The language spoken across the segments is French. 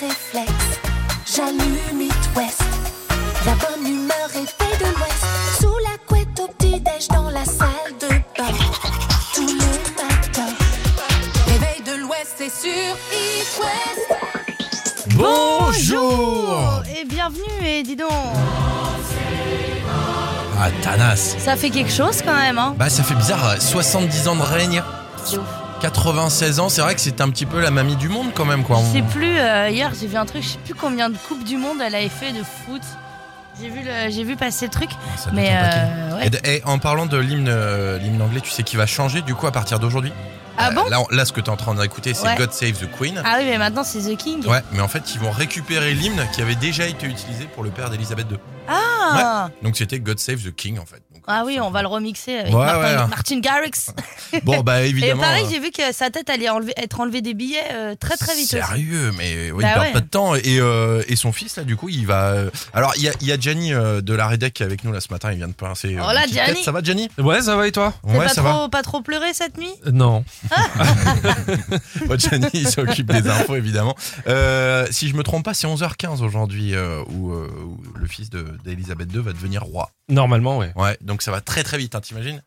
le réflexe. J'allume It West. La bonne humeur est faite de l'Ouest. Sous la couette au petit-déj dans la salle de bain. Tout le matin. Réveil de l'Ouest, c'est sur It West. Bonjour Et bienvenue, et dis donc, Ah, Tanas ça fait quelque chose quand même, hein Bah ça fait bizarre, euh, 70 ans de règne. 96 ans, c'est vrai que c'est un petit peu la mamie du monde quand même quoi. Je sais plus, euh, hier j'ai vu un truc, je sais plus combien de Coupes du Monde elle avait fait de foot. J'ai vu, le- j'ai vu passer le truc, Ça doit mais euh, ouais. Et, en parlant de l'hymne euh, l'hymne anglais, tu sais qui va changer du coup à partir d'aujourd'hui? Ah Euh, bon? là, ce que tu es en train d'écouter, c'est Ouais. God Save the Queen. Ah oui, mais maintenant c'est The King. Ouais, mais en fait, ils vont récupérer l'hymne qui avait déjà été utilisé pour le père d'Elisabeth II. Ah Donc c'était God Save the King en fait. Donc, Ah oui, on va le remixer avec Ouais, Martin, ouais. Martin Garrix. Bon bah Et évidemment. pareil, euh, j'ai vu que sa tête allait enlever, être enlevée des billets euh, très très vite aussi. Sérieux, mais oui, Bah il perd pas de temps. Et, euh, et son fils, là, du coup, il va. euh, Alors, il y a, y a Gianni euh, de la Redec qui est avec nous là ce matin. Il vient de pincer. Oh là, Gianni. tête. Ça va, Gianni? Ouais, ça va et toi? Ouais, pas, ça trop, pas trop pleuré cette nuit? Euh, Non. va. Ouais, Gianni, il s'occupe des infos, évidemment. Euh, si je me trompe pas, c'est 11h15 aujourd'hui euh, où, euh, où le fils de- d'Elisabeth II va devenir roi. Normalement, ouais. Ouais, donc ça va très très vite, hein, t'imagines?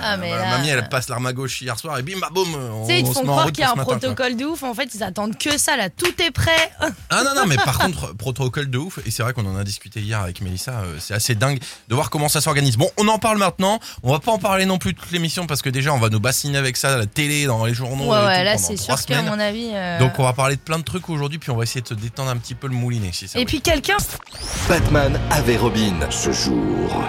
Ah, mais ma- là- Mamie, elle passe l'arme à gauche hier soir et bim, bah, boum, on, Tu sais, ils te font croire qu'il y a un quoi. protocole de ouf. En fait, ils attendent que ça là. Tout est prêt. Ah non, non, mais par contre, protocole de ouf, et c'est vrai qu'on en a discuté hier avec Mélissa, euh, c'est assez dingue de voir comment ça s'organise. Bon, on en parle maintenant, on va pas en parler non plus toute l'émission parce que déjà on va nous bassiner avec ça à la télé, dans les journaux. Ouais, et ouais, tout là c'est sûr qu'à mon avis. euh, Donc on va parler de plein de trucs aujourd'hui, puis on va essayer de se détendre un petit peu le moulinet si ça Et puis quelqu'un. Batman avait Robin. Ce jour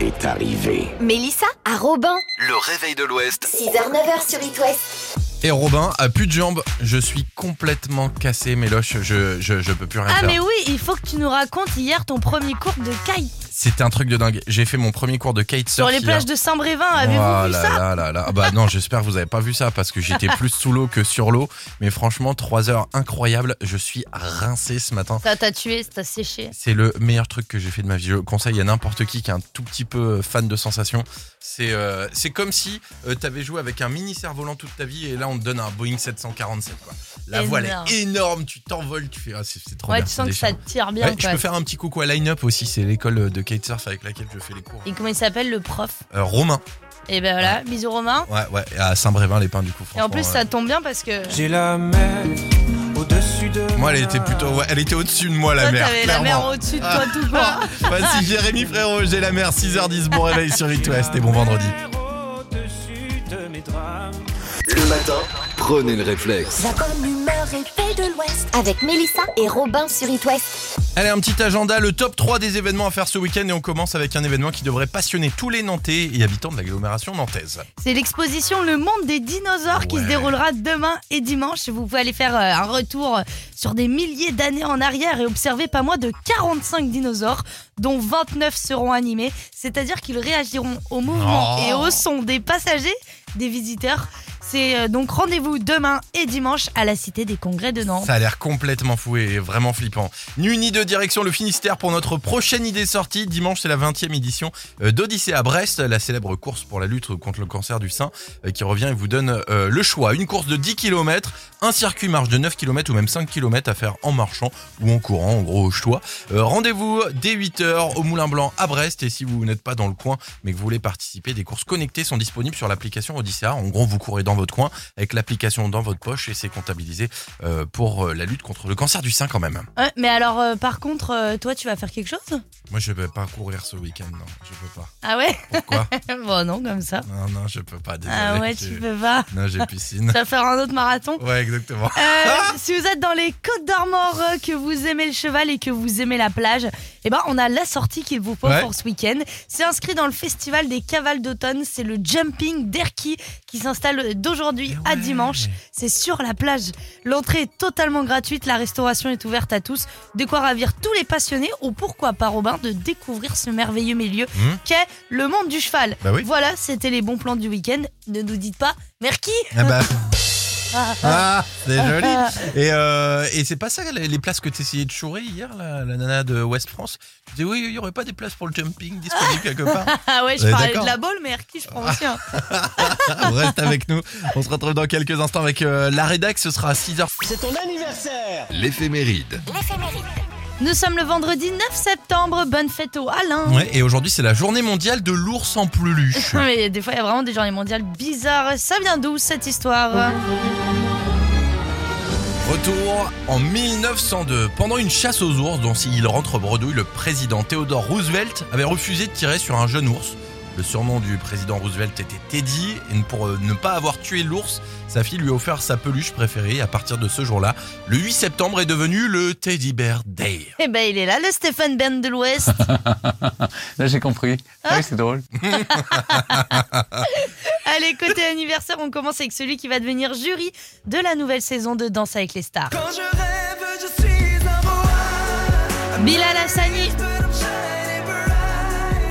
est arrivé. Mélissa à Robin. Le réveil de l'Ouest. 6h, 9h sur It West. Et Robin a plus de jambes, je suis complètement cassé, Méloche, je, je, je peux plus rien Ah, faire. mais oui, il faut que tu nous racontes hier ton premier cours de kite C'était un truc de dingue. J'ai fait mon premier cours de kitesurf sur les hier. plages de Saint-Brévin. Avez-vous Oh vu là ça là là là. Ah Bah non, j'espère que vous avez pas vu ça parce que j'étais plus sous l'eau que sur l'eau. Mais franchement, trois heures incroyables. Je suis rincé ce matin. Ça t'a tué, ça t'a séché. C'est le meilleur truc que j'ai fait de ma vie. Je le conseille à n'importe qui qui est un tout petit peu fan de sensations. C'est euh, c'est comme si tu t'avais joué avec un mini cerf-volant toute ta vie et là on te donne un Boeing 747. Quoi. La voile est énorme, tu t'envoles, tu fais ah, c'est c'est trop Ouais, bien. tu sens que ça te tire bien. Ouais, je quoi. peux faire un petit coucou à Line Up aussi, c'est l'école de kitesurf avec laquelle je fais les cours. Et comment il s'appelle le prof Euh, Romain, Et ben voilà, bisous Romain. ouais, ouais, à Saint-Brévin-les-Pins du coup. Et en plus, ça tombe bien parce que. J'ai la mer au-dessus de. Moi, elle était plutôt, ouais, elle était au-dessus de moi, la Toi, mer. t'avais la mer au-dessus de toi tout court. Voici Jérémy Frérot, j'ai la mer, 6h10, bon réveil sur It West et bon vendredi. Le matin, prenez le réflexe. La bonne humeur est de l'Ouest. Avec Mélissa et Robin sur It West. Allez, un petit agenda, le top 3 des événements à faire ce week-end et on commence avec un événement qui devrait passionner tous les Nantais et habitants de l'agglomération nantaise. C'est l'exposition Le Monde des dinosaures qui se déroulera demain et dimanche. Vous pouvez aller faire euh, un retour sur des milliers d'années en arrière et observer pas moins de 45 dinosaures, dont 29 seront animés. C'est-à-dire qu'ils réagiront au mouvement Oh. et au son des passagers, des visiteurs. C'est euh, donc rendez-vous demain et dimanche à la Cité des Congrès de Nantes. Ça a l'air complètement fou et vraiment flippant. Ni deux direction le Finistère pour notre prochaine idée sortie. Dimanche, c'est la 20e édition euh, d'Odyssée à Brest, la célèbre course pour la lutte contre le cancer du sein euh, qui revient et vous donne le choix. Une course de 10 km, un circuit marche de 9 km ou même 5 km à faire en marchant ou en courant, en gros au choix. Rendez-vous dès 8h au Moulin Blanc à Brest et si vous n'êtes pas dans le coin mais que vous voulez participer, des courses connectées sont disponibles sur l'application Odyssea. En gros, vous courez dans votre coin avec l'application dans votre poche et c'est comptabilisé euh, pour euh, la lutte contre le cancer du sein quand même. Ouais, mais alors, euh, par contre, euh, toi, tu vas faire quelque chose? Moi, je vais pas courir ce week-end, non, je peux pas. Ah ouais? Pourquoi? Bon, non, comme ça. Non, non, je peux pas. Désolé. Ah ouais, tu peux pas. Non, j'ai piscine. Tu vas faire un autre marathon? Ouais, exactement. Euh, si vous êtes dans les Côtes d'Armor, que vous aimez le cheval et que vous aimez la plage, eh ben on a la sortie qu'il vous faut Ouais. pour ce week-end. C'est inscrit dans le festival des cavales d'automne. C'est le Jumping d'Erquy qui s'installe d'aujourd'hui Eh à dimanche. C'est sur la plage. L'entrée est totalement gratuite. La restauration est ouverte à tous. De quoi ravir tous les passionnés ou pourquoi pas Robin de découvrir ce merveilleux milieu Hmm. qu'est le monde du cheval. Bah oui. Voilà, c'était les bons plans du week-end. Ne nous dites pas merci. Ah bah, Ah, c'est joli. Et, euh, et c'est pas ça les, les places que tu essayais de chourer hier, la, la nana de West France? Tu disais oui, il y aurait pas des places pour le jumping disponibles quelque part Ah ouais, je Ouais, parlais de la balle, mais Erki, je prends aussi. hein. Reste avec nous. On se retrouve dans quelques instants avec euh, la rédac. Ce sera à 6h. L'éphéméride. Nous sommes le vendredi 9 septembre. Bonne fête au Alain. Ouais, et aujourd'hui, c'est la journée mondiale de l'ours en peluche. Mais des fois, il y a vraiment des journées mondiales bizarres. Ça vient d'où cette histoire Retour en 1902. Pendant une chasse aux ours dont il rentre bredouille, le président Theodore Roosevelt avait refusé de tirer sur un jeune ours. Le surnom du président Roosevelt était Teddy, et pour euh, ne pas avoir tué l'ours, sa fille lui a offert sa peluche préférée. À partir de ce jour-là, le 8 septembre est devenu le Teddy Bear Day. Eh ben, il est là, le Stephen Ben de l'Ouest. Là, j'ai compris. Ah oui, c'est drôle. Allez, côté anniversaire, on commence avec celui qui va devenir jury de la nouvelle saison de Danse avec les stars. Bilal Hassani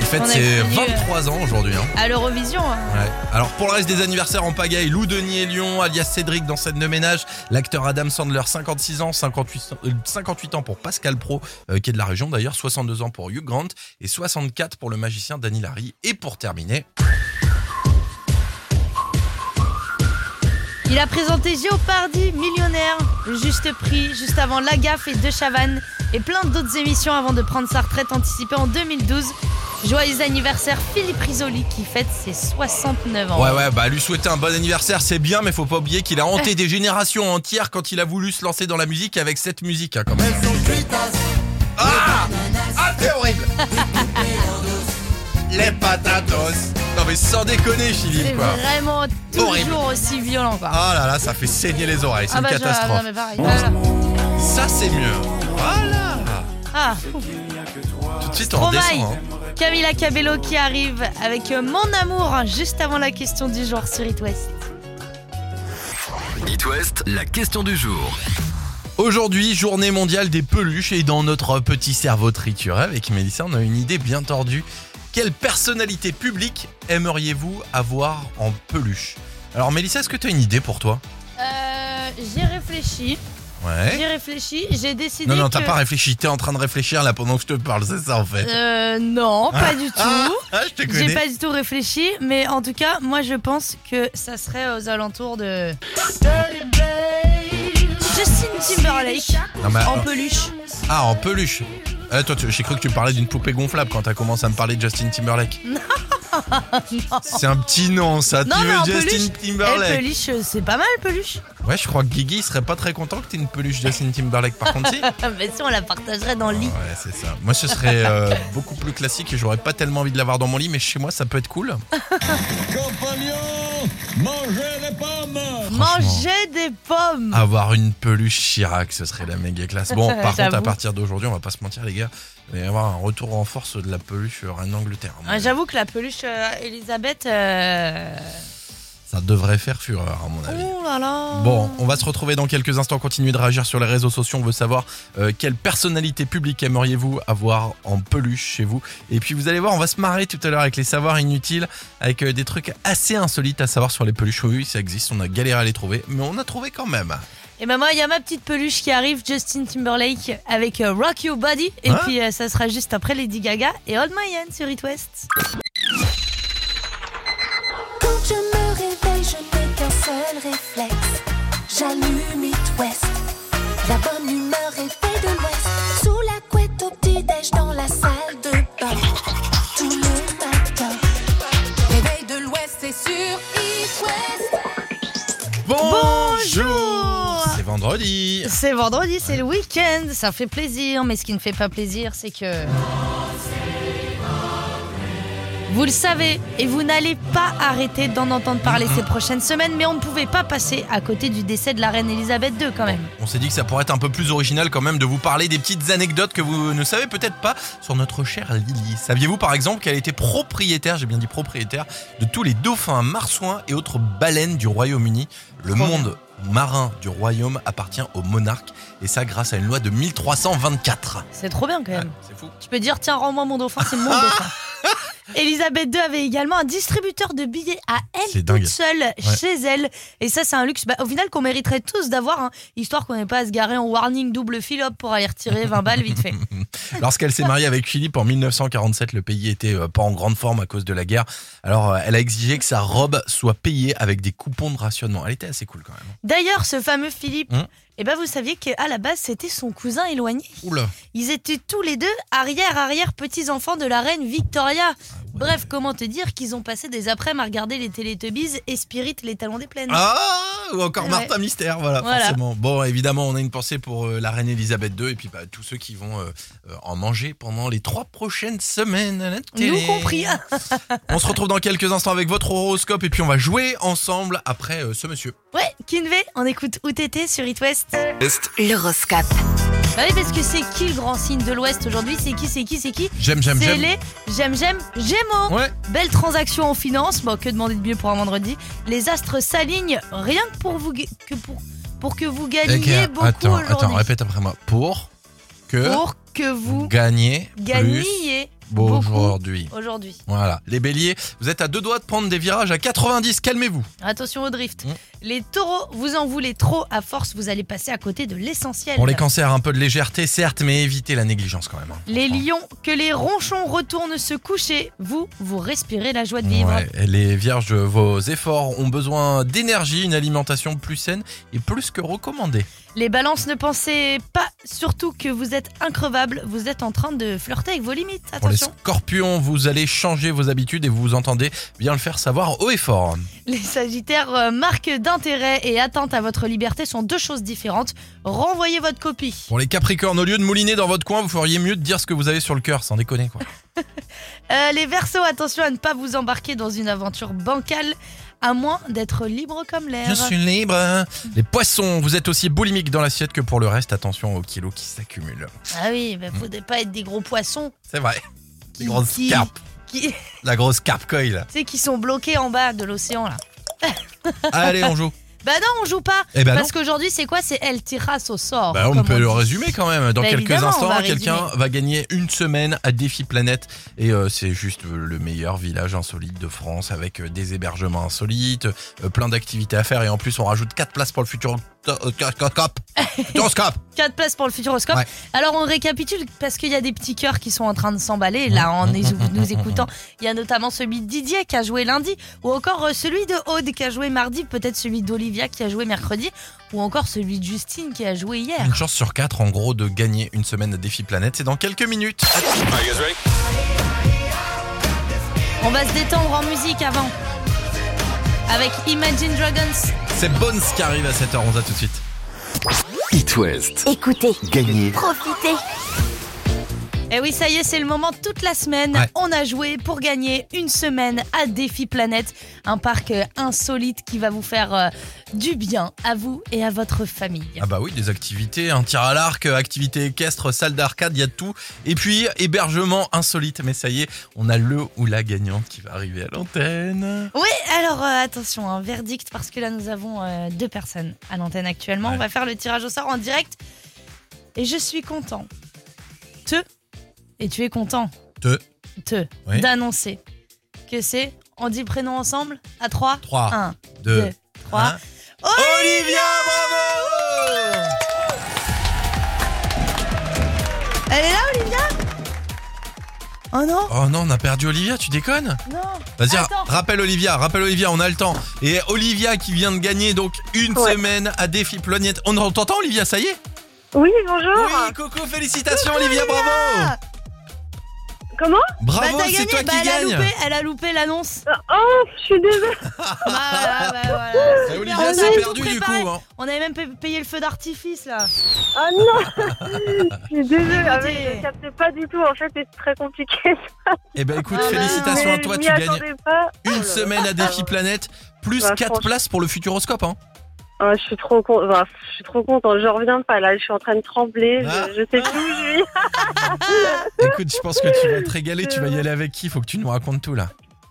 fête ses connu, euh, 23 ans aujourd'hui. hein. à l'Eurovision. hein. Ouais. Alors pour le reste des anniversaires en pagaille, Lou Denis et Lyon, alias Cédric dans scène de ménage, l'acteur Adam Sandler 56 ans, 58, euh, 58 ans pour Pascal Pro euh, qui est de la région d'ailleurs, 62 ans pour Hugh Grant et 64 pour le magicien Danny Larry. Et pour terminer, Il a présenté Géopardy, Millionnaire, Le Juste Prix, juste avant La Gaffe et De Chavannes et plein d'autres émissions avant de prendre sa retraite anticipée en 2012. Joyeux anniversaire Philippe Risoli qui fête ses 69 ans. ouais ouais bah lui souhaiter un bon anniversaire c'est bien mais faut pas oublier qu'il a hanté des générations entières quand il a voulu se lancer dans la musique avec cette musique hein, quand même. Ah Ah c'est horrible Les patatos Non mais sans déconner C'est Philippe quoi vraiment toujours Horrible. aussi violent quoi. Ah là là ça fait saigner les oreilles, c'est Ah bah, une je- catastrophe. non, mais pareil. Voilà. Ça c'est mieux. Voilà. Ah, Tout de suite on redescend. hein. Camila Cabello qui arrive avec Mon amour juste avant la question du jour sur It West. It West, la question du jour. Aujourd'hui, journée mondiale des peluches et dans notre petit cerveau trituré avec Mélissa, on a une idée bien tordue. Quelle personnalité publique aimeriez-vous avoir en peluche? Alors Mélissa, est-ce que tu as une idée pour toi? Euh, j'ai réfléchi, Ouais. j'ai réfléchi, j'ai décidé Non, non, t'as que... pas réfléchi, t'es en train de réfléchir là pendant que je te parle, c'est ça en fait. Euh, non, pas du tout. Ah, je te J'ai pas du tout réfléchi, mais en tout cas, moi je pense que ça serait aux alentours de Justin Timberlake Non, en euh, peluche. Ah, en peluche. Eh, toi, j'ai cru que tu parlais d'une poupée gonflable quand t'as commencé à me parler de Justin Timberlake. C'est un petit nom, ça. Non, tu mais veux en Justin peluche. Eh, Timberlake peluche, euh, c'est pas mal peluche. Ouais, je crois que Guigui il serait pas très content que t'aies une peluche Justin Timberlake. Par contre, si. mais si on la partagerait dans le lit. Ouais, c'est ça. Moi, ce serait euh, beaucoup plus classique et j'aurais pas tellement envie de l'avoir dans mon lit, mais chez moi, ça peut être cool. Manger des pommes. Avoir une peluche Chirac, ce serait la méga classe. Bon, par contre, à partir d'aujourd'hui, on va pas se mentir, les gars, il va y avoir un retour en force de la peluche à mon Ah. J'avoue que la peluche euh, Elisabeth. euh, Ça devrait faire fureur, à mon avis. Oh là là. Bon, on va se retrouver dans quelques instants, continuer de réagir sur les réseaux sociaux. On veut savoir euh, quelle personnalité publique aimeriez-vous avoir en peluche chez vous? Et puis vous allez voir, on va se marrer tout à l'heure avec les savoirs inutiles, avec euh, des trucs assez insolites à savoir sur les peluches. Oui, ça existe, on a galéré à les trouver, mais on a trouvé quand même. Et ben moi, il y a ma petite peluche qui arrive, Justin Timberlake, avec euh, Rock Your Body. Et Hein puis ça sera juste après Lady Gaga et Old My Hand sur It West. Réflexe. J'allume It West. La bonne humeur est faite de l'Ouest. Sous la couette au petit-déj dans la salle de bain. Tout le matin. Réveil de l'Ouest, c'est sur It West. Bonjour C'est vendredi C'est vendredi, c'est le week-end, ça fait plaisir, mais ce qui ne fait pas plaisir, c'est que... Vous le savez, et vous n'allez pas arrêter d'en entendre parler ces prochaines semaines, mais on ne pouvait pas passer à côté du décès de la reine Elisabeth II quand même. On s'est dit que ça pourrait être un peu plus original quand même de vous parler des petites anecdotes que vous ne savez peut-être pas sur notre chère Lily. Saviez-vous par exemple qu'elle était propriétaire, j'ai bien dit propriétaire, de tous les dauphins, marsouins et autres baleines du Royaume-Uni? Le monde marin du royaume appartient au monarque et ça grâce à une loi de 1324. C'est trop bien quand même. C'est fou. Tu peux dire, tiens, rends-moi mon dauphin, c'est mon dauphin. Elisabeth II avait également un distributeur de billets à elle toute seule chez elle. Et ça, c'est un luxe bah, au final qu'on mériterait tous d'avoir, hein, histoire qu'on n'ait pas à se garer en warning double fill-up pour aller retirer 20 balles vite fait. Lorsqu'elle s'est mariée avec Philippe en 1947, le pays était euh, pas en grande forme à cause de la guerre. Alors, euh, elle a exigé que sa robe soit payée avec des coupons de rationnement. Elle était assez cool quand même. D'ailleurs, ce fameux Philippe, Hum. Eh ben, vous saviez qu'à la base, c'était son cousin éloigné. Oula. Ils étaient tous les deux arrière-arrière petits-enfants de la reine Victoria. Bref, comment te dire qu'ils ont passé des après-midi à regarder les Teletubbies et Spirit les talons des plaines. Ah, ou encore Ouais. Martin Mystère, voilà, Voilà. forcément. Bon, évidemment, on a une pensée pour euh, la reine Elisabeth II et puis bah, tous ceux qui vont euh, euh, en manger pendant les trois prochaines semaines à la télé. Nous compris. On se retrouve dans quelques instants avec votre horoscope et puis on va jouer ensemble après euh, ce monsieur. Ouais, Kinvey, on écoute UTT sur It West. L'horoscope? Bah oui, parce que c'est qui le grand signe de l'Ouest aujourd'hui? C'est qui, c'est qui, c'est qui? J'aime, j'aime, C'est j'aime. les j'aime, j'aime, Ouais. Belle transaction en finance. Bon, que demander de mieux pour un vendredi? Les astres s'alignent rien que pour vous que pour pour que vous gagniez Ok, beaucoup attends, répète après moi. Pour que Pour que vous gagner plus gagniez aujourd'hui. aujourd'hui. Voilà. Les béliers, vous êtes à deux doigts de prendre des virages à 90. Calmez-vous. Attention au drift. Mm. Les taureaux, vous en voulez trop. À force, vous allez passer à côté de l'essentiel. Pour les cancers, un peu de légèreté, certes, mais évitez la négligence quand même. hein. Les lions, que les ronchons retournent se coucher. Vous, vous respirez la joie de vivre. Ouais, et les vierges, vos efforts ont besoin d'énergie, une alimentation plus saine et plus que recommandée. Les balances, ne pensez pas surtout que vous êtes increvable. Vous êtes en train de flirter avec vos limites. Pour les Attention. scorpions, vous allez changer vos habitudes et vous vous entendez bien le faire savoir haut et fort. Les sagittaires, euh, marque d'intérêt et atteinte à votre liberté sont deux choses différentes. Renvoyez votre copie. Pour les capricornes, au lieu de mouliner dans votre coin, vous feriez mieux de dire ce que vous avez sur le cœur, sans déconner quoi. Euh, les versos, attention à ne pas vous embarquer dans une aventure bancale, à moins d'être libre comme l'air. Je suis libre. Les poissons, vous êtes aussi boulimique dans l'assiette que pour le reste. Attention aux kilos qui s'accumulent. Ah oui, il faudrait pas être des gros poissons C'est vrai. Qui- grosses qui- carpes. qui, tu La grosse carpe coil. sais, qui sont bloqués en bas de l'océan là. Allez, on joue. Bah non, on joue pas. Eh ben parce qu'aujourd'hui, c'est quoi? C'est El Tiras au sort. Bah, on peut le résumer quand même. Dans Bah, quelques instants, va quelqu'un résumer. va gagner une semaine à Défi Planète. Et euh, c'est juste le meilleur village insolite de France avec euh, des hébergements insolites, euh, plein d'activités à faire. Et en plus, on rajoute 4 places pour le futur. Futuroscope. Futuroscope. 4 places pour le Futuroscope. Ouais. Alors on récapitule parce qu'il y a des petits cœurs qui sont en train de s'emballer là en nous nous écoutant. Il y a notamment celui de Didier qui a joué lundi ou encore euh, celui de Aude qui a joué mardi, peut-être celui d'Olivia qui a joué mercredi ou encore celui de Justine qui a joué hier. Une chance sur 4 en gros de gagner une semaine à Défi Planète. C'est dans quelques minutes. On va se détendre en musique avant. Avec Imagine Dragons. C'est Bones qui arrive à 7h11. À tout de suite. It West. Écoutez, Gagné. profitez. Et Eh oui, ça y est, c'est le moment. Toute la semaine, Ouais. on a joué pour gagner une semaine à Défi Planète, un parc insolite qui va vous faire euh, du bien à vous et à votre famille. Ah bah oui, des activités, un tir à l'arc, euh, activités équestres, salle d'arcade, il y a de tout. Et puis, hébergement insolite. Mais ça y est, on a le ou la gagnante qui va arriver à l'antenne. Oui, alors euh, attention, un verdict parce que là nous avons euh, deux personnes à l'antenne actuellement. Ouais. On va faire le tirage au sort en direct. Et je suis content. Te, et tu es content. Te. Te, Oui. d'annoncer que c'est, on dit prénom ensemble, à 3, 3, 1, 2, 2, 3. 1. Olivia, bravo Elle est là, Olivia? Oh non Oh non, on a perdu Olivia, tu déconnes? Non Vas-y, Attends. rappelle Olivia, rappelle Olivia, on a le temps. Et Olivia qui vient de gagner donc une Ouais. semaine à Défi Planète. On t'entend Olivia, ça y est? Oui, bonjour. Oui, Coco, félicitations Olivia, bravo Comment Bravo, Bah, t'as c'est gagné. toi Bah, qui elle, a gagne loupé, elle a loupé l'annonce. Oh, je suis désolée. Bah, voilà, bah, voilà. Et Olivia, On c'est perdu du préparé. coup. hein. On avait même pa- payé le feu d'artifice là. Ah non Je suis désolée. Ah, je captais pas du tout. En fait, c'est très compliqué. Eh ben écoute, Ah, félicitations à Mais toi, je tu m'y gagnes attendais pas. Oh là une là. semaine à Défi Planète, plus Bah, 4 franchement. places pour le Futuroscope. Hein. Ah, je suis trop con... enfin, je suis trop contente. Je reviens pas là. Je suis en train de trembler. Je- Ah. Je, sais plus où je suis. Écoute, je pense que tu vas te régaler, tu vas y aller avec qui? Faut que tu nous racontes tout là.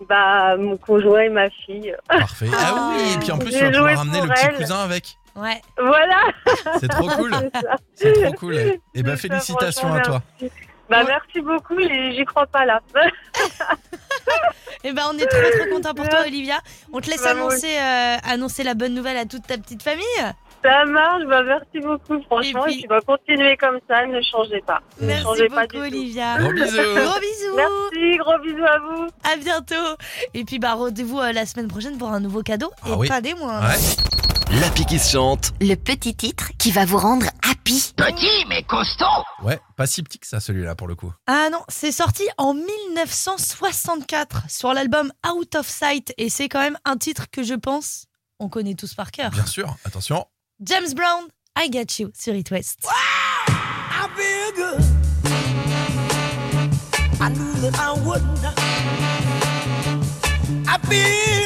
Bah, mon conjoint et ma fille. Parfait. Ah oui, et puis en plus, tu vas pouvoir ramener le petit elle. cousin avec. Ouais. Voilà. C'est trop cool. C'est trop cool. Et ben C'est ça, félicitations à toi. merci. Bah, Ouais. merci beaucoup, j'y j'y crois pas là. Eh ben, on est trop trop content pour toi, Olivia. On te laisse Bah, annoncer, euh, annoncer la bonne nouvelle à toute ta petite famille. Ça marche, bah, merci beaucoup, franchement. Et puis, bah, continuez comme ça, ne changez pas. Ne Merci changez pas beaucoup. Olivia. Gros bisous. Gros bisous. Merci, gros bisous à vous. À bientôt. Et puis, bah, rendez-vous euh, la semaine prochaine pour un nouveau cadeau. Ah et oui. pas des moindres. Ouais. L'appli qui se chante. Le petit titre qui va vous rendre happy. Ouais, pas si petit que ça celui-là pour le coup. Ah non, c'est sorti en 1964 sur l'album Out of Sight. Et c'est quand même un titre que je pense on connaît tous par cœur. Bien sûr, attention. James Brown, I Got You sur It West. I feel good. I knew that I wouldn't. I feel good.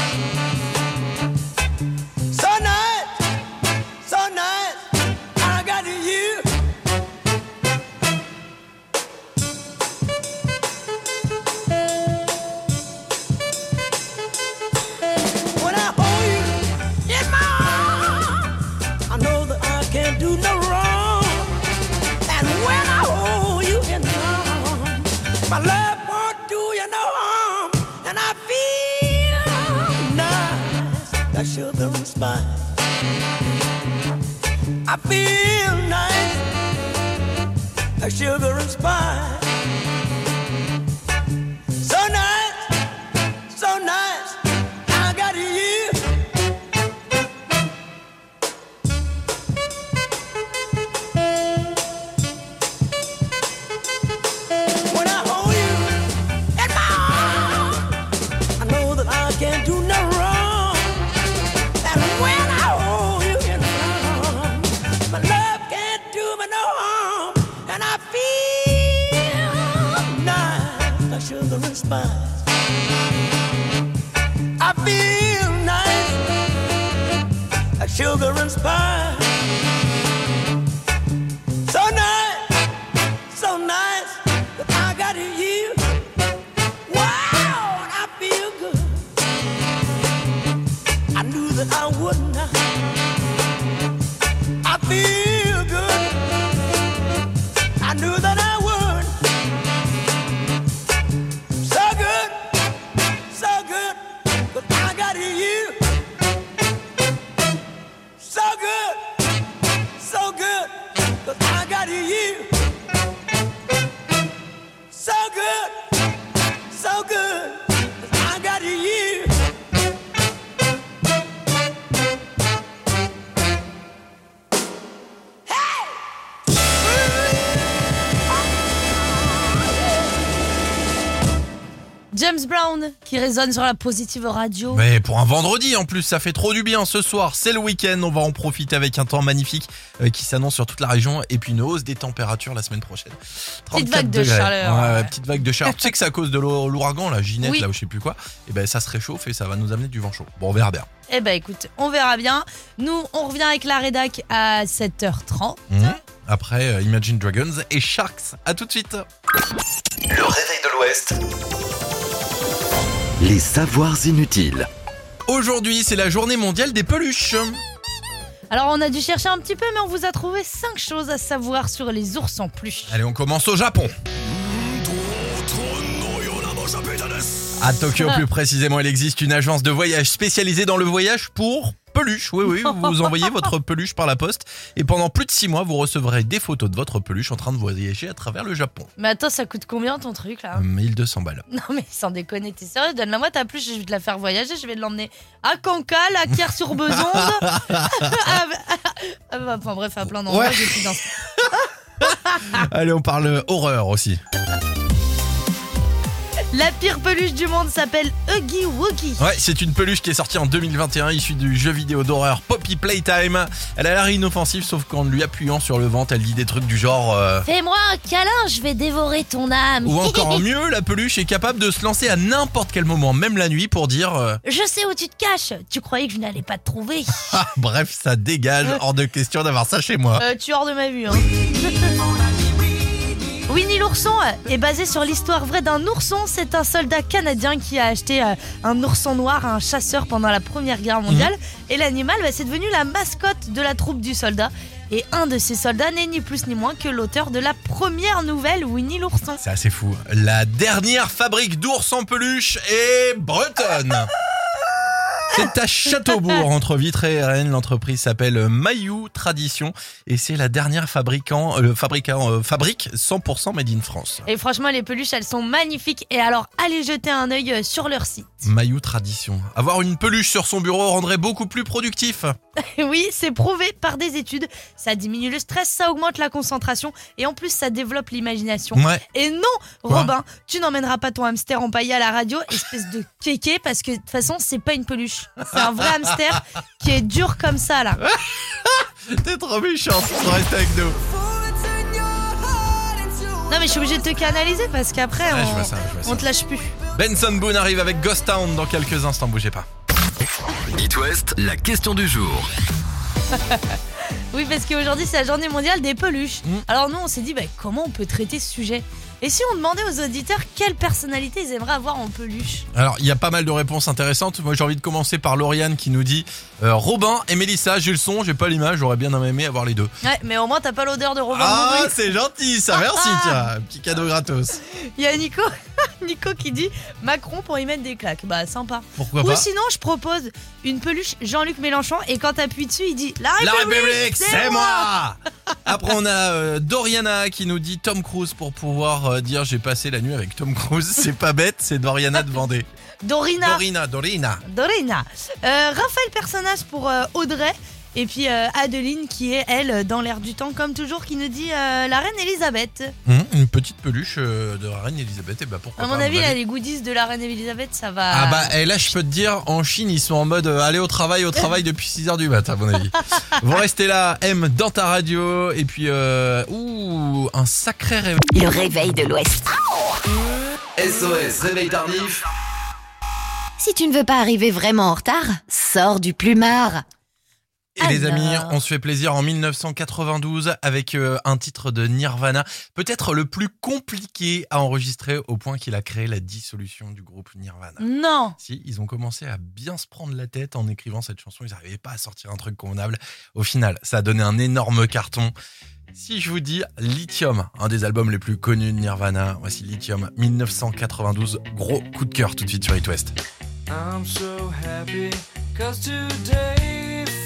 Qui résonne sur la positive radio. Mais pour un vendredi en plus, ça fait trop du bien ce soir. C'est le week-end, on va en profiter avec un temps magnifique euh, qui s'annonce sur toute la région et puis une hausse des températures la semaine prochaine. 34 vague de degrés. chaleur, Ouais, petite vague de chaleur. tu sais que c'est à cause de l'our- l'ouragan, la Ginette, Oui. là où je sais plus quoi. Et ben ça se réchauffe et ça va nous amener du vent chaud. Bon, on verra bien. Eh ben écoute, on verra bien. Nous, on revient avec la rédac à 7h30. Mhm. Après euh, Imagine Dragons et Sharks. À tout de suite. Le réveil de l'Ouest. Les savoirs inutiles. Aujourd'hui, c'est la journée mondiale des peluches. Alors on a dû chercher un petit peu, mais on vous a trouvé 5 choses à savoir sur les ours en peluche. Allez, on commence au Japon. À Tokyo, plus précisément, il existe une agence de voyage spécialisée dans le voyage pour peluche. Oui, oui, vous envoyez votre peluche par la poste et pendant plus de 6 mois, vous recevrez des photos de votre peluche en train de voyager à travers le Japon. Mais attends, ça coûte combien ton truc là? 1200 balles. Non mais sans déconner, t'es sérieux? Donne-la moi ta peluche, je vais te la faire voyager, je vais l'emmener à Cancale, à Kier-sur-Besonde. enfin bref, à plein d'endroits. Ouais. Allez, on parle horreur aussi. La pire peluche du monde s'appelle Huggy Wuggy. Ouais, c'est une peluche qui est sortie en 2021, issue du jeu vidéo d'horreur Poppy Playtime. Elle a l'air inoffensive, sauf qu'en lui appuyant sur le ventre, elle dit des trucs du genre. euh, Fais-moi un câlin, je vais dévorer ton âme. Ou encore mieux, la peluche est capable de se lancer à n'importe quel moment, même la nuit, pour dire. euh, Je sais où tu te caches. Tu croyais que je n'allais pas te trouver. Ah, bref, ça dégage, hors de question d'avoir ça chez moi. Euh, tu es hors de ma vue. Hein. Winnie l'ourson euh, est basé sur l'histoire vraie d'un ourson. C'est un soldat canadien qui a acheté euh, un ourson noir à un chasseur pendant la Première Guerre mondiale. Et l'animal, bah, c'est devenu la mascotte de la troupe du soldat. Et un de ces soldats n'est ni plus ni moins que l'auteur de la première nouvelle Winnie l'ourson. C'est assez fou. La dernière fabrique d'ours en peluche est bretonne. C'est à Châteaubourg, entre Vitré et Rennes. L'entreprise s'appelle Mayou Tradition et c'est la dernière fabricant, euh, fabricant, euh, fabrique 100% made in France. Et franchement, les peluches, elles sont magnifiques. Et alors, allez jeter un œil euh, sur leur site. Mayou Tradition. Avoir une peluche sur son bureau rendrait beaucoup plus productif. Oui, c'est prouvé par des études. Ça diminue le stress, ça augmente la concentration et en plus ça développe l'imagination. Ouais. Et non, Quoi Robin, tu n'emmèneras pas ton hamster empaillé à la radio, espèce de kéké, parce que de toute façon c'est pas une peluche. C'est un vrai hamster qui est dur comme ça là. T'es trop méchant, reste avec nous. Non mais je suis obligée de te canaliser parce qu'après Ouais, on, ça. on te lâche plus. Benson Boone arrive avec Ghost Town dans quelques instants, bougez pas. It West, la question du jour. Oui, parce qu'aujourd'hui, c'est la journée mondiale des peluches. Mm. Alors nous, on s'est dit, bah, comment on peut traiter ce sujet? Et si on demandait aux auditeurs quelle personnalité ils aimeraient avoir en peluche Alors, il y a pas mal de réponses intéressantes. Moi, j'ai envie de commencer par Lauriane qui nous dit euh, Robin et Mélissa, j'ai le son, j'ai pas l'image, j'aurais bien aimé avoir les deux. Ouais, mais au moins, t'as pas l'odeur de Robin Ah, c'est gentil, ça, merci, tiens, un petit cadeau gratos. Il y a Nico, Nico qui dit Macron pour y mettre des claques. Bah, sympa. Pourquoi Ou pas sinon, je propose une peluche Jean-Luc Mélenchon et quand t'appuies dessus, il dit La République, c'est moi Après, on a euh, Doriana qui nous dit Tom Cruise pour pouvoir euh, dire j'ai passé la nuit avec Tom Cruise. C'est pas bête, c'est Doriana de Vendée. Dorina. Dorina, Dorina. Dorina. Euh, Raphaël personnage pour euh, Audrey. Et puis euh, Adeline qui est, elle, dans l'air du temps, comme toujours, qui nous dit euh, la reine Elisabeth. Hum, une petite peluche euh, de la reine Elisabeth, et bah pourquoi À pas, mon avis, là, les goodies de la reine Elisabeth, ça va. Ah bah et là je peux te dire en Chine ils sont en mode euh, aller au travail au travail depuis 6h du mat à mon avis. Vous restez là M dans ta radio et puis euh, ouh un sacré réveil. Le réveil de l'Ouest. SOS, réveil tardif. Si tu ne veux pas arriver vraiment en retard, sors du plumard. Et les amis, on se fait plaisir en 1992 avec euh, un titre de Nirvana, peut-être le plus compliqué à enregistrer au point qu'il a créé la dissolution du groupe Nirvana. Non Si, ils ont commencé à bien se prendre la tête en écrivant cette chanson, ils n'arrivaient pas à sortir un truc convenable. Au final, ça a donné un énorme carton. Si je vous dis Lithium, un des albums les plus connus de Nirvana, voici Lithium 1992, gros coup de cœur tout de suite sur It West. I'm so happy cause today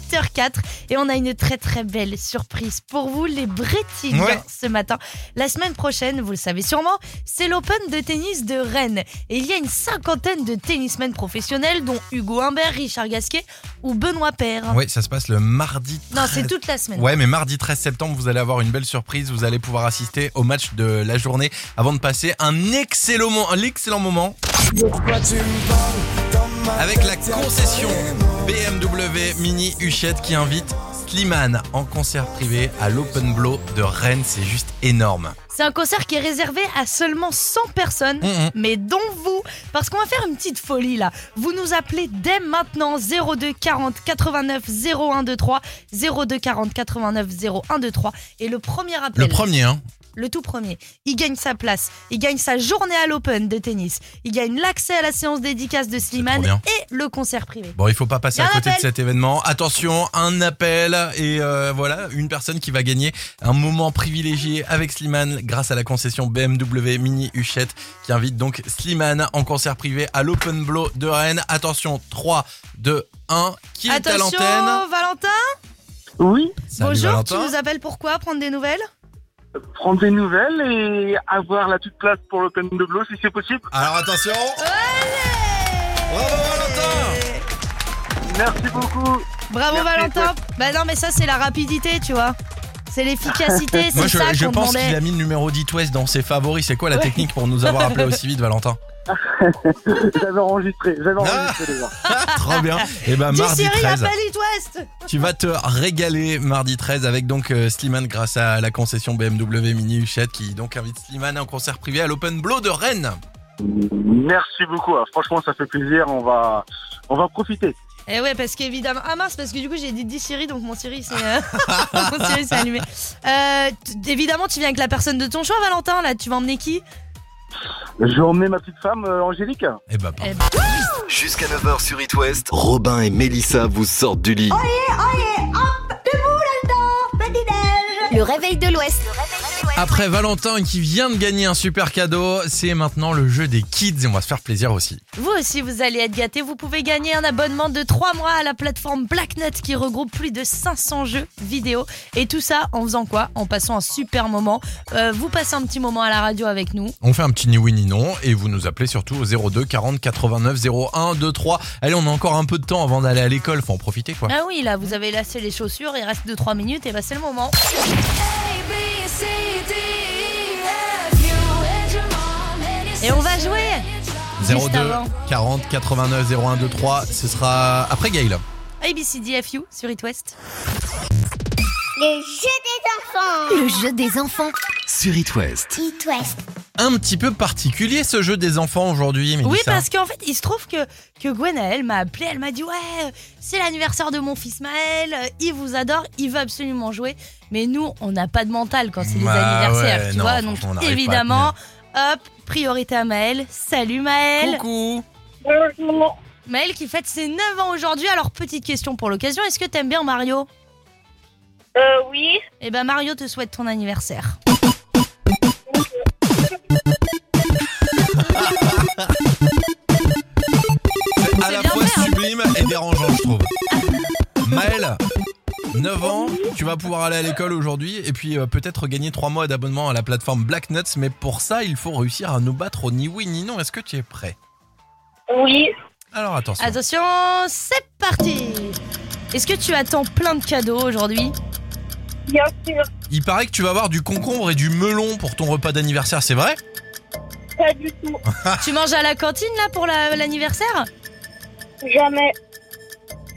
8h04 et on a une très très belle surprise pour vous les Brétiliens Ouais. ce matin. La semaine prochaine, vous le savez sûrement, c'est l'Open de tennis de Rennes et il y a une cinquantaine de tennismen professionnels dont Hugo Humbert, Richard Gasquet ou Benoît Paire. Oui, ça se passe le mardi. Non, 13 c'est toute la semaine. Ouais, mais mardi 13 septembre, vous allez avoir une belle surprise. Vous allez pouvoir assister au match de la journée avant de passer un excellent, mo- un excellent moment avec la concession BMW Mini Huchette qui invite Slimane en concert privé à l'Open Blow de Rennes. C'est juste énorme. C'est un concert qui est réservé à seulement 100 personnes, Mhm. mais dont vous, parce qu'on va faire une petite folie là. Vous nous appelez dès maintenant 02 40 89 0123 02 40 89 0123 et le premier appel. Le premier, hein le tout premier, il gagne sa place, il gagne sa journée à l'Open de tennis, il gagne l'accès à la séance dédicace de Slimane et le concert privé. Bon, il faut pas passer à côté de cet événement. Attention, un appel et euh, voilà, une personne qui va gagner un moment privilégié avec Slimane grâce à la concession BMW Mini Huchette qui invite donc Slimane en concert privé à l'Open Blow de Rennes. Attention, 3, 2, 1. Qui est à Attention, l'antenne? Valentin? Oui, Salut Bonjour, Valentin. tu nous appelles pourquoi? Prendre des nouvelles? Prendre des nouvelles et avoir la toute place pour l'Open de Blow si c'est possible. Alors attention. Bravo Valentin Merci beaucoup. Bravo Merci, Valentin Bah non mais ça c'est la rapidité tu vois C'est l'efficacité, Moi c'est je, ça je qu'on pense demandait. qu'il a mis le numéro 10 West dans ses favoris. C'est quoi la technique pour nous avoir appelé aussi vite Valentin? J'avais enregistré, j'avais enregistré déjà. Trop bien. Et ben Dis mardi Cyril, 13. appelle It West Tu vas te régaler mardi 13 avec donc euh, Slimane grâce à la concession BMW Mini Huchette qui donc invite Slimane en concert privé à l'Open Blow de Rennes. Merci beaucoup. hein. Franchement, ça fait plaisir. On va, on va profiter. Eh ouais parce qu'évidemment... Ah mince parce que du coup j'ai dit 10 Siri donc mon Siri s'est euh, mon Siri s'est allumé. Euh, évidemment tu viens avec la personne de ton choix Valentin là, tu vas emmener qui? Je vais emmener ma petite femme, euh, Angélique. Et bah, Eh Jusqu'à 9h sur It West, Robin et Mélissa vous sortent du lit. Le réveil de l'Ouest. Après Valentin qui vient de gagner un super cadeau, c'est maintenant le jeu des kids et on va se faire plaisir aussi. Vous aussi, vous allez être gâtés. Vous pouvez gagner un abonnement de 3 mois à la plateforme Blacknut qui regroupe plus de 500 jeux vidéo. Et tout ça en faisant quoi? En passant un super moment. Euh, vous passez un petit moment à la radio avec nous. On fait un petit ni oui ni non et vous nous appelez surtout au 02 40 89 01 23. Allez, on a encore un peu de temps avant d'aller à l'école, faut en profiter quoi. Ah oui, là, vous avez lassé les chaussures. Il reste 2-3 minutes et bah c'est le moment. Et on va jouer Juste 02 avant. 40 89 01 23, ce sera après Gaël. ABCDFU sur It West. Le jeu des enfants. Le jeu des enfants. Sur It West. It West. Un petit peu particulier ce jeu des enfants aujourd'hui. Oui, parce qu'en fait, il se trouve que, que Gwenaëlle m'a appelé, elle m'a dit Ouais, c'est l'anniversaire de mon fils Maël, il vous adore, il veut absolument jouer. Mais nous, on n'a pas de mental quand c'est les Bah anniversaires, ouais, tu non, vois. Donc évidemment, hop, priorité à Maël. Salut Maël. Coucou. Bonjour. Maël qui fête ses 9 ans aujourd'hui. Alors, petite question pour l'occasion, est-ce que t'aimes bien Mario? Euh, oui. Eh ben, Mario te souhaite ton anniversaire. C'est à la fois fait, hein. sublime et dérangeant, je trouve. Maël, 9 ans, tu vas pouvoir aller à l'école aujourd'hui et puis euh, peut-être gagner 3 mois d'abonnement à la plateforme Black Nuts, mais pour ça, il faut réussir à nous battre au ni oui ni non. Est-ce que tu es prêt? Oui. Alors attention. Attention, c'est parti Est-ce que tu attends plein de cadeaux aujourd'hui? Bien sûr. Il paraît que tu vas avoir du concombre et du melon pour ton repas d'anniversaire, c'est vrai? Pas du tout. Tu manges à la cantine là pour la- l'anniversaire? Jamais.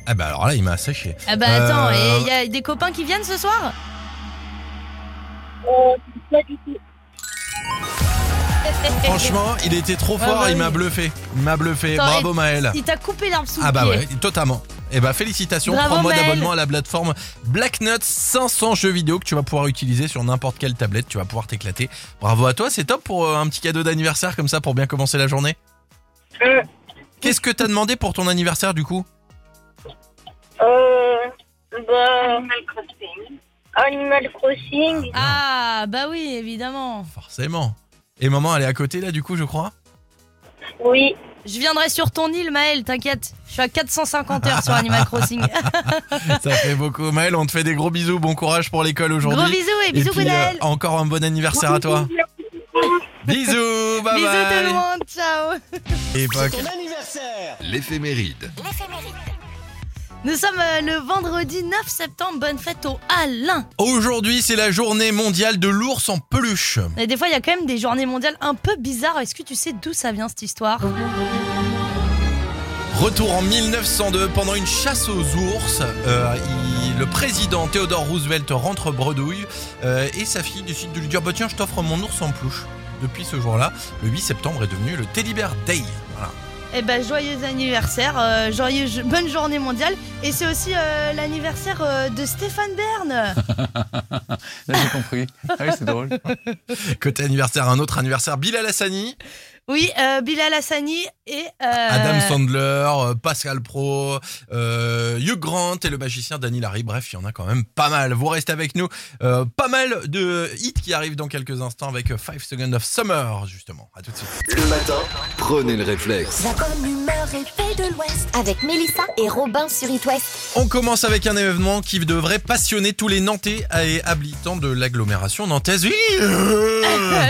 Ah bah alors là, il m'a asséché. Ah bah attends, Euh, et il y a des copains qui viennent ce soir? Euh, pas du tout. Franchement, il était trop fort, bah il oui. m'a bluffé. Il m'a bluffé. Attends, Bravo Maël. Il t'a coupé l'arbre sous Ah le bah pied. ouais, totalement. Et bah félicitations, Bravo, 3 mois d'abonnement à la plateforme Black Nuts, 500 jeux vidéo que tu vas pouvoir utiliser sur n'importe quelle tablette, tu vas pouvoir t'éclater. Bravo à toi, c'est top pour euh, un petit cadeau d'anniversaire comme ça pour bien commencer la journée. Euh, Qu'est-ce que t'as demandé pour ton anniversaire du coup? Euh, bah. Animal Crossing. Animal Crossing. Ah bah oui, évidemment. Forcément. Et maman, elle est à côté là du coup, je crois? Oui. Je viendrai sur ton île, Maël, t'inquiète. Je suis à 450 heures sur Animal Crossing. Ça fait beaucoup. Maël, on te fait des gros bisous, bon courage pour l'école aujourd'hui. Gros bisous et bisous, puis, Gwenaël. euh, encore un bon anniversaire à toi. Bisous, bye bisous bye. de loin, ciao. Époque. L'éphéméride. Nous sommes euh, le vendredi 9 septembre, bonne fête au Alain. Aujourd'hui, c'est la journée mondiale de l'ours en peluche. Et des fois, il y a quand même des journées mondiales un peu bizarres. Est-ce que tu sais d'où ça vient cette histoire? Retour en 1902, pendant une chasse aux ours, euh, il- le président Theodore Roosevelt rentre bredouille euh, et sa fille décide de lui dire bah tiens je t'offre mon ours en peluche. Depuis ce jour-là, le 8 septembre est devenu le Teddy Bear Day. Eh ben, joyeux anniversaire, euh, joyeux, bonne journée mondiale. Et c'est aussi euh, l'anniversaire euh, de Stéphane Bern. Là, j'ai compris. Ah oui, c'est drôle. Côté anniversaire, un autre anniversaire, Bilal Hassani, Oui, euh, Bilal Hassani et... euh, Adam Sandler, euh, Pascal Pro, euh, Hugh Grant et le magicien Danny Larry. Bref, il y en a quand même pas mal. Vous restez avec nous. Euh, pas mal de hits qui arrivent dans quelques instants avec 5 Seconds of Summer, justement. À tout de suite. Le matin, prenez le réflexe. La bonne humeur est faite de l'Ouest. Avec Mélissa et Robin sur It West. On commence avec un événement qui devrait passionner tous les Nantais et habitants de l'agglomération nantaise. Oui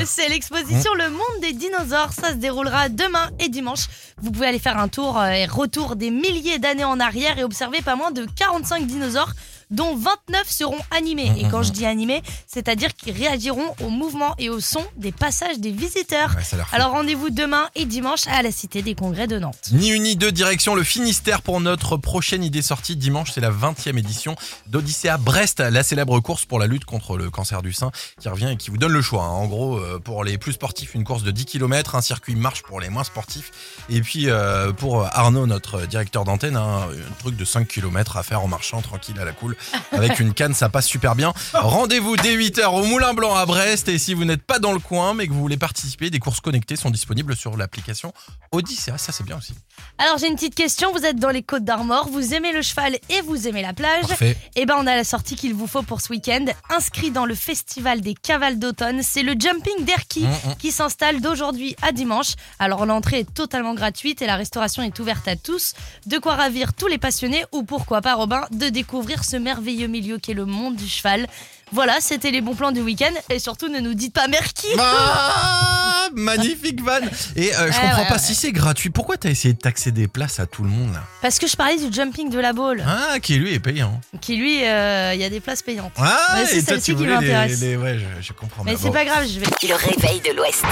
C'est l'exposition Le Monde des dinosaures. Ça se déroulera demain et dimanche. Vous pouvez aller faire un tour euh, et retour des milliers d'années en arrière et observer pas moins de 45 dinosaures dont 29 seront animés. Et quand je dis animés, c'est-à-dire qu'ils réagiront au mouvement et au son des passages des visiteurs. Ouais. Alors rendez-vous demain et dimanche à la Cité des Congrès de Nantes. Ni une ni deux, direction le Finistère pour notre prochaine idée sortie. Dimanche, c'est la 20e édition d'Odyssée à Brest, la célèbre course pour la lutte contre le cancer du sein qui revient et qui vous donne le choix. hein. En gros, euh, pour les plus sportifs, une course de 10 km, un circuit marche pour les moins sportifs. Et puis, euh, pour Arnaud, notre directeur d'antenne, hein, un truc de 5 km à faire en marchant tranquille à la cool. Avec une canne, ça passe super bien. Rendez-vous dès 8h au Moulin Blanc à Brest. Et si vous n'êtes pas dans le coin, mais que vous voulez participer, des courses connectées sont disponibles sur l'application Odyssée. Ah, ça, c'est bien aussi. Alors j'ai une petite question, vous êtes dans les Côtes d'Armor, vous aimez le cheval et vous aimez la plage Parfait. Eh ben on a la sortie qu'il vous faut pour ce week-end. Inscrit dans le festival des cavales d'automne, c'est le Jumping d'Erquy Mhm. qui s'installe d'aujourd'hui à dimanche. Alors l'entrée est totalement gratuite et la restauration est ouverte à tous. De quoi ravir tous les passionnés ou pourquoi pas Robin de découvrir ce merveilleux milieu qu'est le monde du cheval. Voilà, c'était les bons plans du week-end et surtout ne nous dites pas Merki. Ah, magnifique van. Et euh, je Ouais, comprends ouais, pas ouais. si c'est gratuit. Pourquoi t'as essayé de taxer des places à tout le monde là? Parce que je parlais du jumping de la boule, Ah, qui lui est payant. qui lui, euh, il y a des places payantes. Ah, Mais c'est celle-ci qui m'intéresse. Ouais, je, je comprends. Mais c'est Bon. pas grave, je vais. Le réveil de l'Ouest.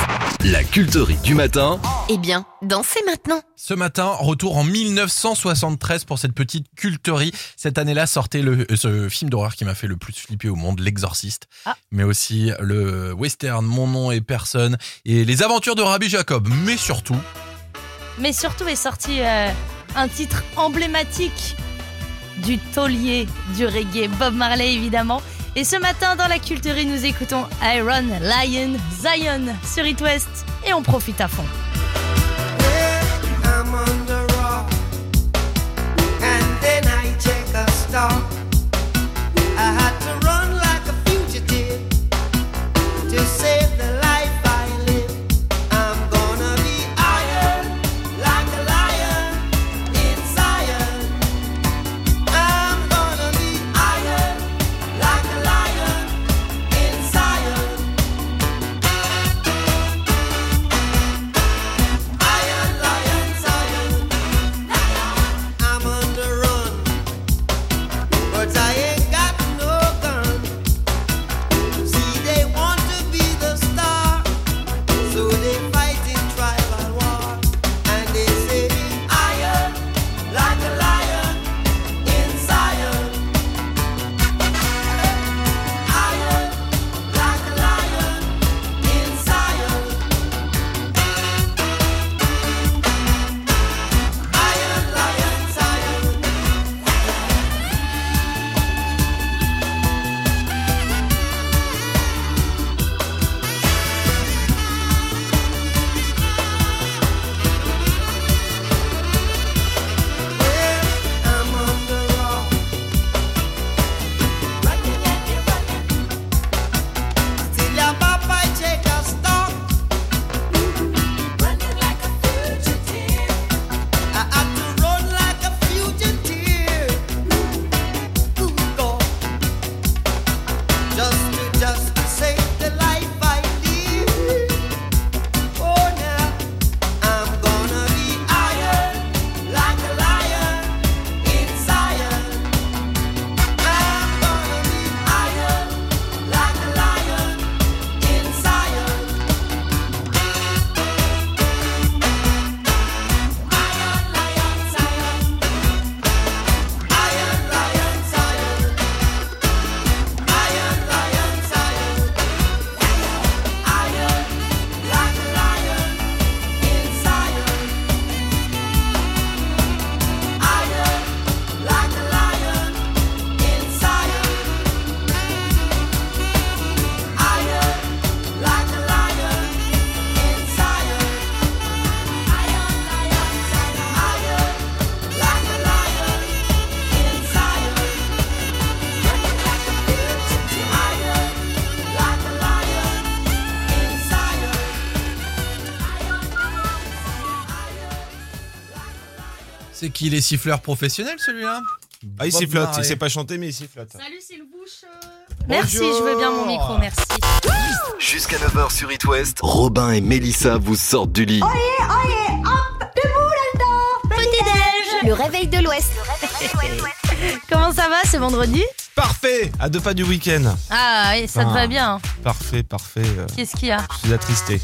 La culterie du matin, Eh bien, Dansez maintenant. Ce matin, retour en 1973 pour cette petite culterie. Cette année-là sortait le, euh, ce film d'horreur qui m'a fait le plus flipper au monde, L'Exorciste. Ah. Mais aussi le western Mon nom et personne et les aventures de Rabbi Jacob. Mais surtout, Mais surtout est sorti euh, un titre emblématique du taulier du reggae, Bob Marley évidemment. Et ce matin, dans la culterie, nous écoutons Iron Lion Zion sur It West et on profite à fond. I'm on the rock, and then I check a star. C'est qui les siffleurs professionnels celui-là? Ah, il Bob sifflote. Marley. Il sait pas chanter, mais il sifflote. Salut, c'est le bouche. Merci, je veux bien mon micro, merci. Jusqu'à 9h sur It West, Robin et Mélissa vous sortent du lit. Le réveil de l'Ouest. Comment ça va, c'est vendredi? Parfait À deux pas du week-end. Ah oui, ça te Ah. va bien. Parfait, parfait. euh, Qu'est-ce qu'il y a? Je suis attristé.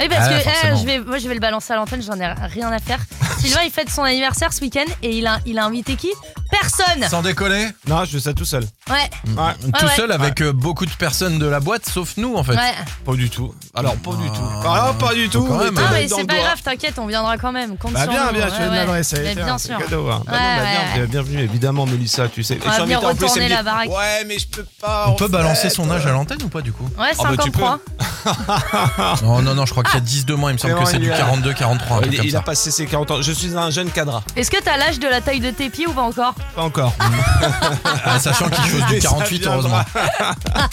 Oui, parce Ah, que eh, forcément. je vais, moi, je vais le balancer à l'antenne, j'en ai rien à faire. Sylvain, il fête son anniversaire ce week-end et il a, il a invité qui? Personne Sans décoller Non, je fais ça tout seul. Ouais, Ouais. Tout ouais. seul avec euh, beaucoup de personnes de la boîte, sauf nous en fait. ouais. Pas du tout. Alors, pas du tout. Ah. Ah, pas du tout. Quand même. T'es Ah, mais c'est pas grave, t'inquiète, on viendra quand même. Compte Bah sur bien, nous. bien, m'adresser. Mais tiens, bien sûr. cadeau. hein. Bah non, bah, bien- bienvenue, évidemment, Mélissa, tu sais. On va je venir retourner la baraque. Ouais, mais je peux pas. On peut balancer son âge à l'antenne ou pas du coup Ouais, Ah, bah, tu peux. 53. Non, non, non, je crois qu'il y a 10 de moins, il me semble Non, que c'est du y a- 42, 43, un Ouais, truc il, comme il a passé ses 40 ans. Je suis un jeune cadre. Est-ce que t'as l'âge de la taille de tes pieds ou pas encore? Pas encore. Ah, sachant qu'il chose du Mais ça 48, viendra. heureusement.